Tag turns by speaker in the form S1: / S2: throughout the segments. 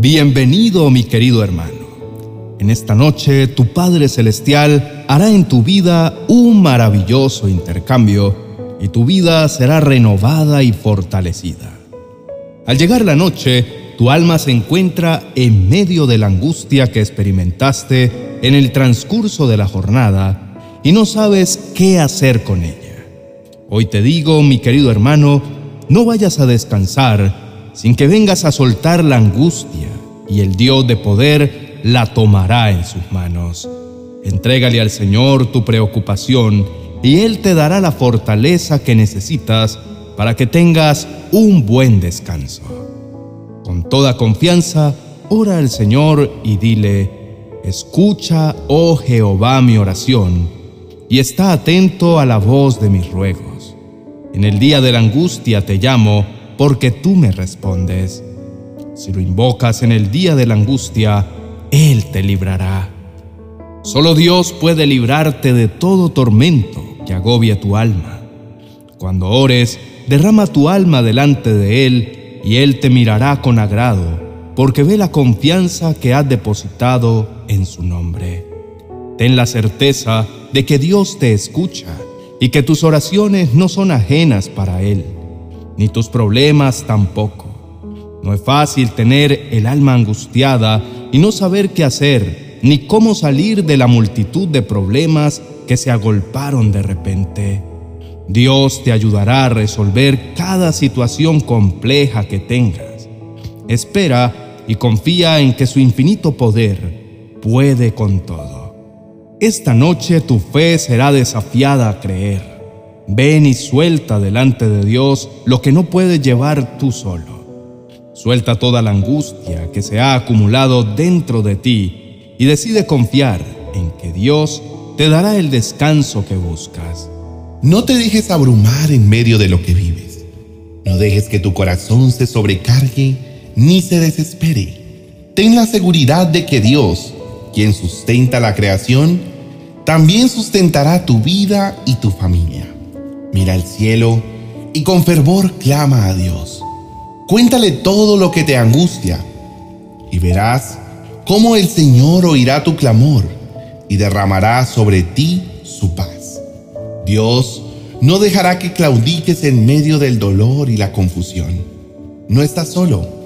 S1: Bienvenido mi querido hermano. En esta noche tu Padre Celestial hará en tu vida un maravilloso intercambio y tu vida será renovada y fortalecida. Al llegar la noche, tu alma se encuentra en medio de la angustia que experimentaste en el transcurso de la jornada y no sabes qué hacer con ella. Hoy te digo, mi querido hermano, no vayas a descansar sin que vengas a soltar la angustia, y el Dios de poder la tomará en sus manos. Entrégale al Señor tu preocupación, y Él te dará la fortaleza que necesitas para que tengas un buen descanso. Con toda confianza, ora al Señor y dile, Escucha, oh Jehová, mi oración, y está atento a la voz de mis ruegos. En el día de la angustia te llamo, porque tú me respondes. Si lo invocas en el día de la angustia, Él te librará. Solo Dios puede librarte de todo tormento que agobia tu alma. Cuando ores, derrama tu alma delante de Él y Él te mirará con agrado, porque ve la confianza que has depositado en su nombre. Ten la certeza de que Dios te escucha y que tus oraciones no son ajenas para Él ni tus problemas tampoco. No es fácil tener el alma angustiada y no saber qué hacer, ni cómo salir de la multitud de problemas que se agolparon de repente. Dios te ayudará a resolver cada situación compleja que tengas. Espera y confía en que su infinito poder puede con todo. Esta noche tu fe será desafiada a creer. Ven y suelta delante de Dios lo que no puedes llevar tú solo. Suelta toda la angustia que se ha acumulado dentro de ti y decide confiar en que Dios te dará el descanso que buscas.
S2: No te dejes abrumar en medio de lo que vives. No dejes que tu corazón se sobrecargue ni se desespere. Ten la seguridad de que Dios, quien sustenta la creación, también sustentará tu vida y tu familia mira al cielo y con fervor clama a Dios. Cuéntale todo lo que te angustia y verás cómo el Señor oirá tu clamor y derramará sobre ti su paz. Dios no dejará que claudiques en medio del dolor y la confusión. No estás solo.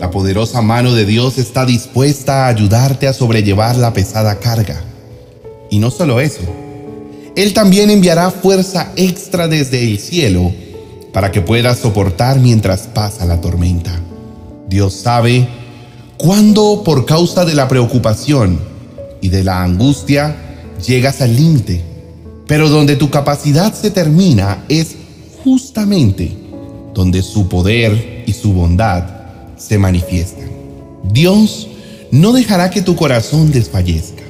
S2: La poderosa mano de Dios está dispuesta a ayudarte a sobrellevar la pesada carga. Y no solo eso, él también enviará fuerza extra desde el cielo para que puedas soportar mientras pasa la tormenta. Dios sabe cuándo por causa de la preocupación y de la angustia llegas al límite, pero donde tu capacidad se termina es justamente donde su poder y su bondad se manifiestan. Dios no dejará que tu corazón desfallezca,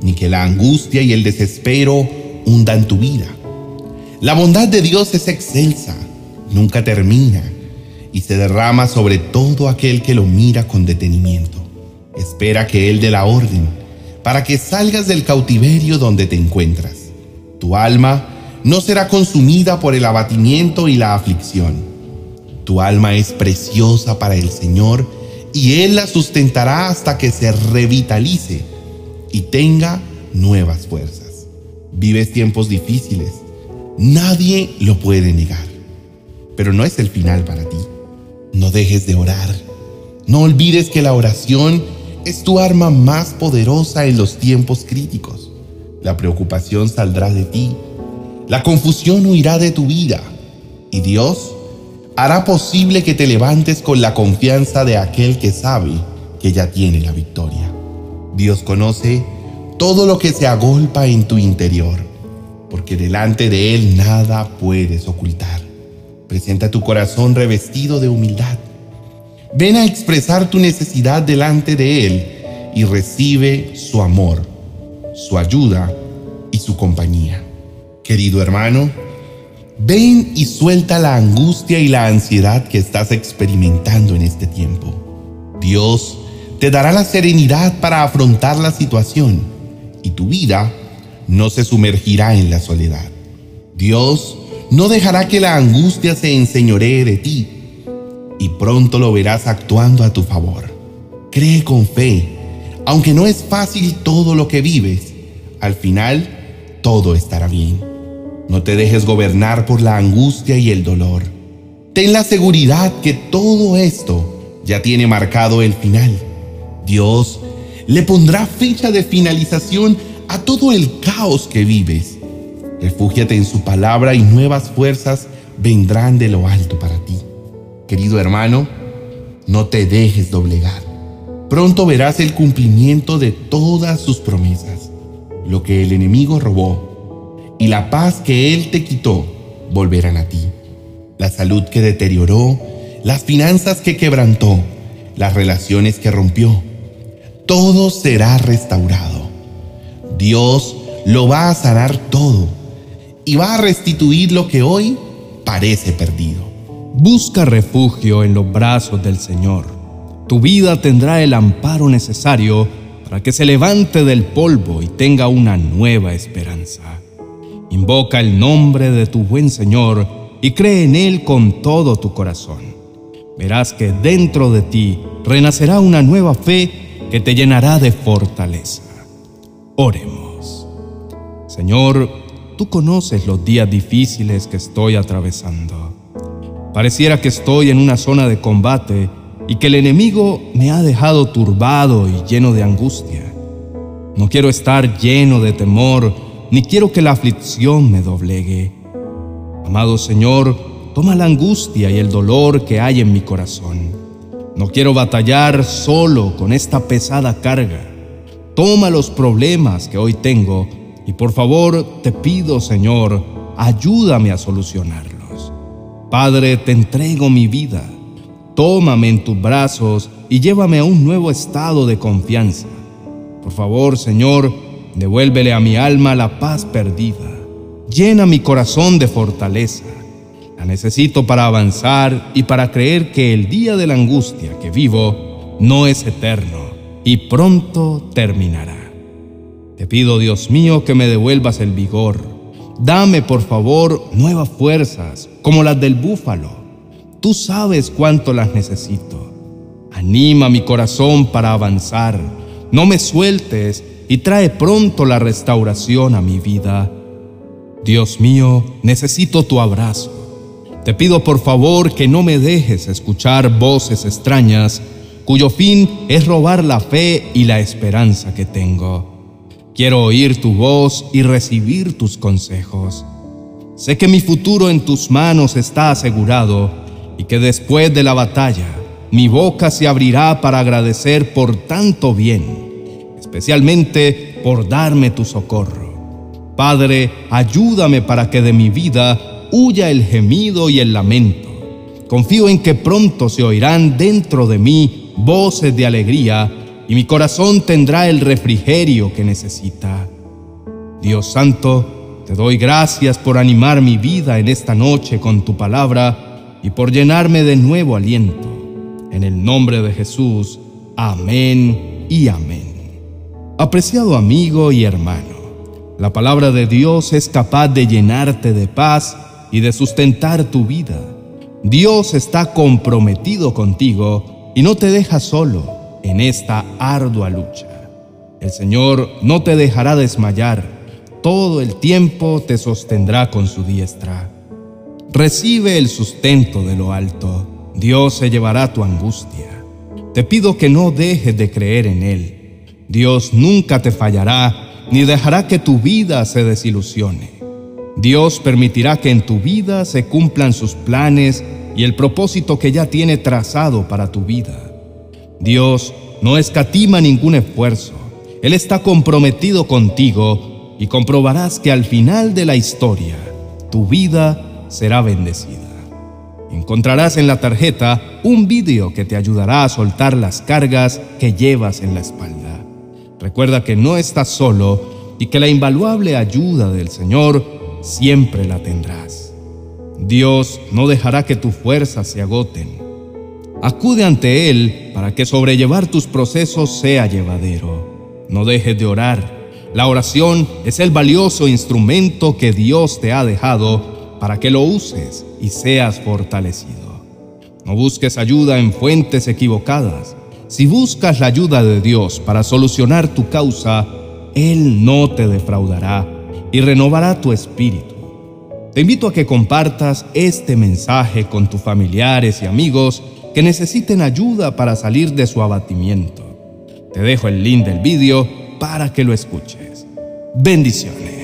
S2: ni que la angustia y el desespero hunda en tu vida. La bondad de Dios es excelsa, nunca termina y se derrama sobre todo aquel que lo mira con detenimiento. Espera que Él dé la orden para que salgas del cautiverio donde te encuentras. Tu alma no será consumida por el abatimiento y la aflicción. Tu alma es preciosa para el Señor y Él la sustentará hasta que se revitalice y tenga nuevas fuerzas. Vives tiempos difíciles. Nadie lo puede negar. Pero no es el final para ti. No dejes de orar. No olvides que la oración es tu arma más poderosa en los tiempos críticos. La preocupación saldrá de ti. La confusión huirá de tu vida. Y Dios hará posible que te levantes con la confianza de aquel que sabe que ya tiene la victoria. Dios conoce todo lo que se agolpa en tu interior, porque delante de Él nada puedes ocultar. Presenta tu corazón revestido de humildad. Ven a expresar tu necesidad delante de Él y recibe su amor, su ayuda y su compañía. Querido hermano, ven y suelta la angustia y la ansiedad que estás experimentando en este tiempo. Dios te dará la serenidad para afrontar la situación y tu vida no se sumergirá en la soledad. Dios no dejará que la angustia se enseñoree de ti y pronto lo verás actuando a tu favor. Cree con fe. Aunque no es fácil todo lo que vives, al final todo estará bien. No te dejes gobernar por la angustia y el dolor. Ten la seguridad que todo esto ya tiene marcado el final. Dios le pondrá fecha de finalización a todo el caos que vives. Refúgiate en su palabra y nuevas fuerzas vendrán de lo alto para ti. Querido hermano, no te dejes doblegar. Pronto verás el cumplimiento de todas sus promesas. Lo que el enemigo robó y la paz que él te quitó volverán a ti. La salud que deterioró, las finanzas que quebrantó, las relaciones que rompió, todo será restaurado. Dios lo va a sanar todo y va a restituir lo que hoy parece perdido.
S1: Busca refugio en los brazos del Señor. Tu vida tendrá el amparo necesario para que se levante del polvo y tenga una nueva esperanza. Invoca el nombre de tu buen Señor y cree en Él con todo tu corazón. Verás que dentro de ti renacerá una nueva fe que te llenará de fortaleza. Oremos. Señor, tú conoces los días difíciles que estoy atravesando. Pareciera que estoy en una zona de combate y que el enemigo me ha dejado turbado y lleno de angustia. No quiero estar lleno de temor, ni quiero que la aflicción me doblegue. Amado Señor, toma la angustia y el dolor que hay en mi corazón. No quiero batallar solo con esta pesada carga. Toma los problemas que hoy tengo y por favor te pido, Señor, ayúdame a solucionarlos. Padre, te entrego mi vida. Tómame en tus brazos y llévame a un nuevo estado de confianza. Por favor, Señor, devuélvele a mi alma la paz perdida. Llena mi corazón de fortaleza. La necesito para avanzar y para creer que el día de la angustia que vivo no es eterno y pronto terminará. Te pido, Dios mío, que me devuelvas el vigor. Dame, por favor, nuevas fuerzas, como las del búfalo. Tú sabes cuánto las necesito. Anima mi corazón para avanzar. No me sueltes y trae pronto la restauración a mi vida. Dios mío, necesito tu abrazo. Te pido por favor que no me dejes escuchar voces extrañas cuyo fin es robar la fe y la esperanza que tengo. Quiero oír tu voz y recibir tus consejos. Sé que mi futuro en tus manos está asegurado y que después de la batalla mi boca se abrirá para agradecer por tanto bien, especialmente por darme tu socorro. Padre, ayúdame para que de mi vida huya el gemido y el lamento. Confío en que pronto se oirán dentro de mí voces de alegría y mi corazón tendrá el refrigerio que necesita. Dios Santo, te doy gracias por animar mi vida en esta noche con tu palabra y por llenarme de nuevo aliento. En el nombre de Jesús, amén y amén. Apreciado amigo y hermano, la palabra de Dios es capaz de llenarte de paz y de sustentar tu vida. Dios está comprometido contigo y no te deja solo en esta ardua lucha. El Señor no te dejará desmayar, todo el tiempo te sostendrá con su diestra. Recibe el sustento de lo alto, Dios se llevará tu angustia. Te pido que no dejes de creer en Él. Dios nunca te fallará ni dejará que tu vida se desilusione. Dios permitirá que en tu vida se cumplan sus planes y el propósito que ya tiene trazado para tu vida. Dios no escatima ningún esfuerzo. Él está comprometido contigo y comprobarás que al final de la historia tu vida será bendecida. Encontrarás en la tarjeta un vídeo que te ayudará a soltar las cargas que llevas en la espalda. Recuerda que no estás solo y que la invaluable ayuda del Señor siempre la tendrás. Dios no dejará que tus fuerzas se agoten. Acude ante Él para que sobrellevar tus procesos sea llevadero. No dejes de orar. La oración es el valioso instrumento que Dios te ha dejado para que lo uses y seas fortalecido. No busques ayuda en fuentes equivocadas. si buscas la ayuda de Dios para solucionar tu causa, Él no te defraudará y renovará tu espíritu. Te invito a que compartas este mensaje con tus familiares y amigos que necesiten ayuda para salir de su abatimiento. Te dejo el link del vídeo para que lo escuches. Bendiciones.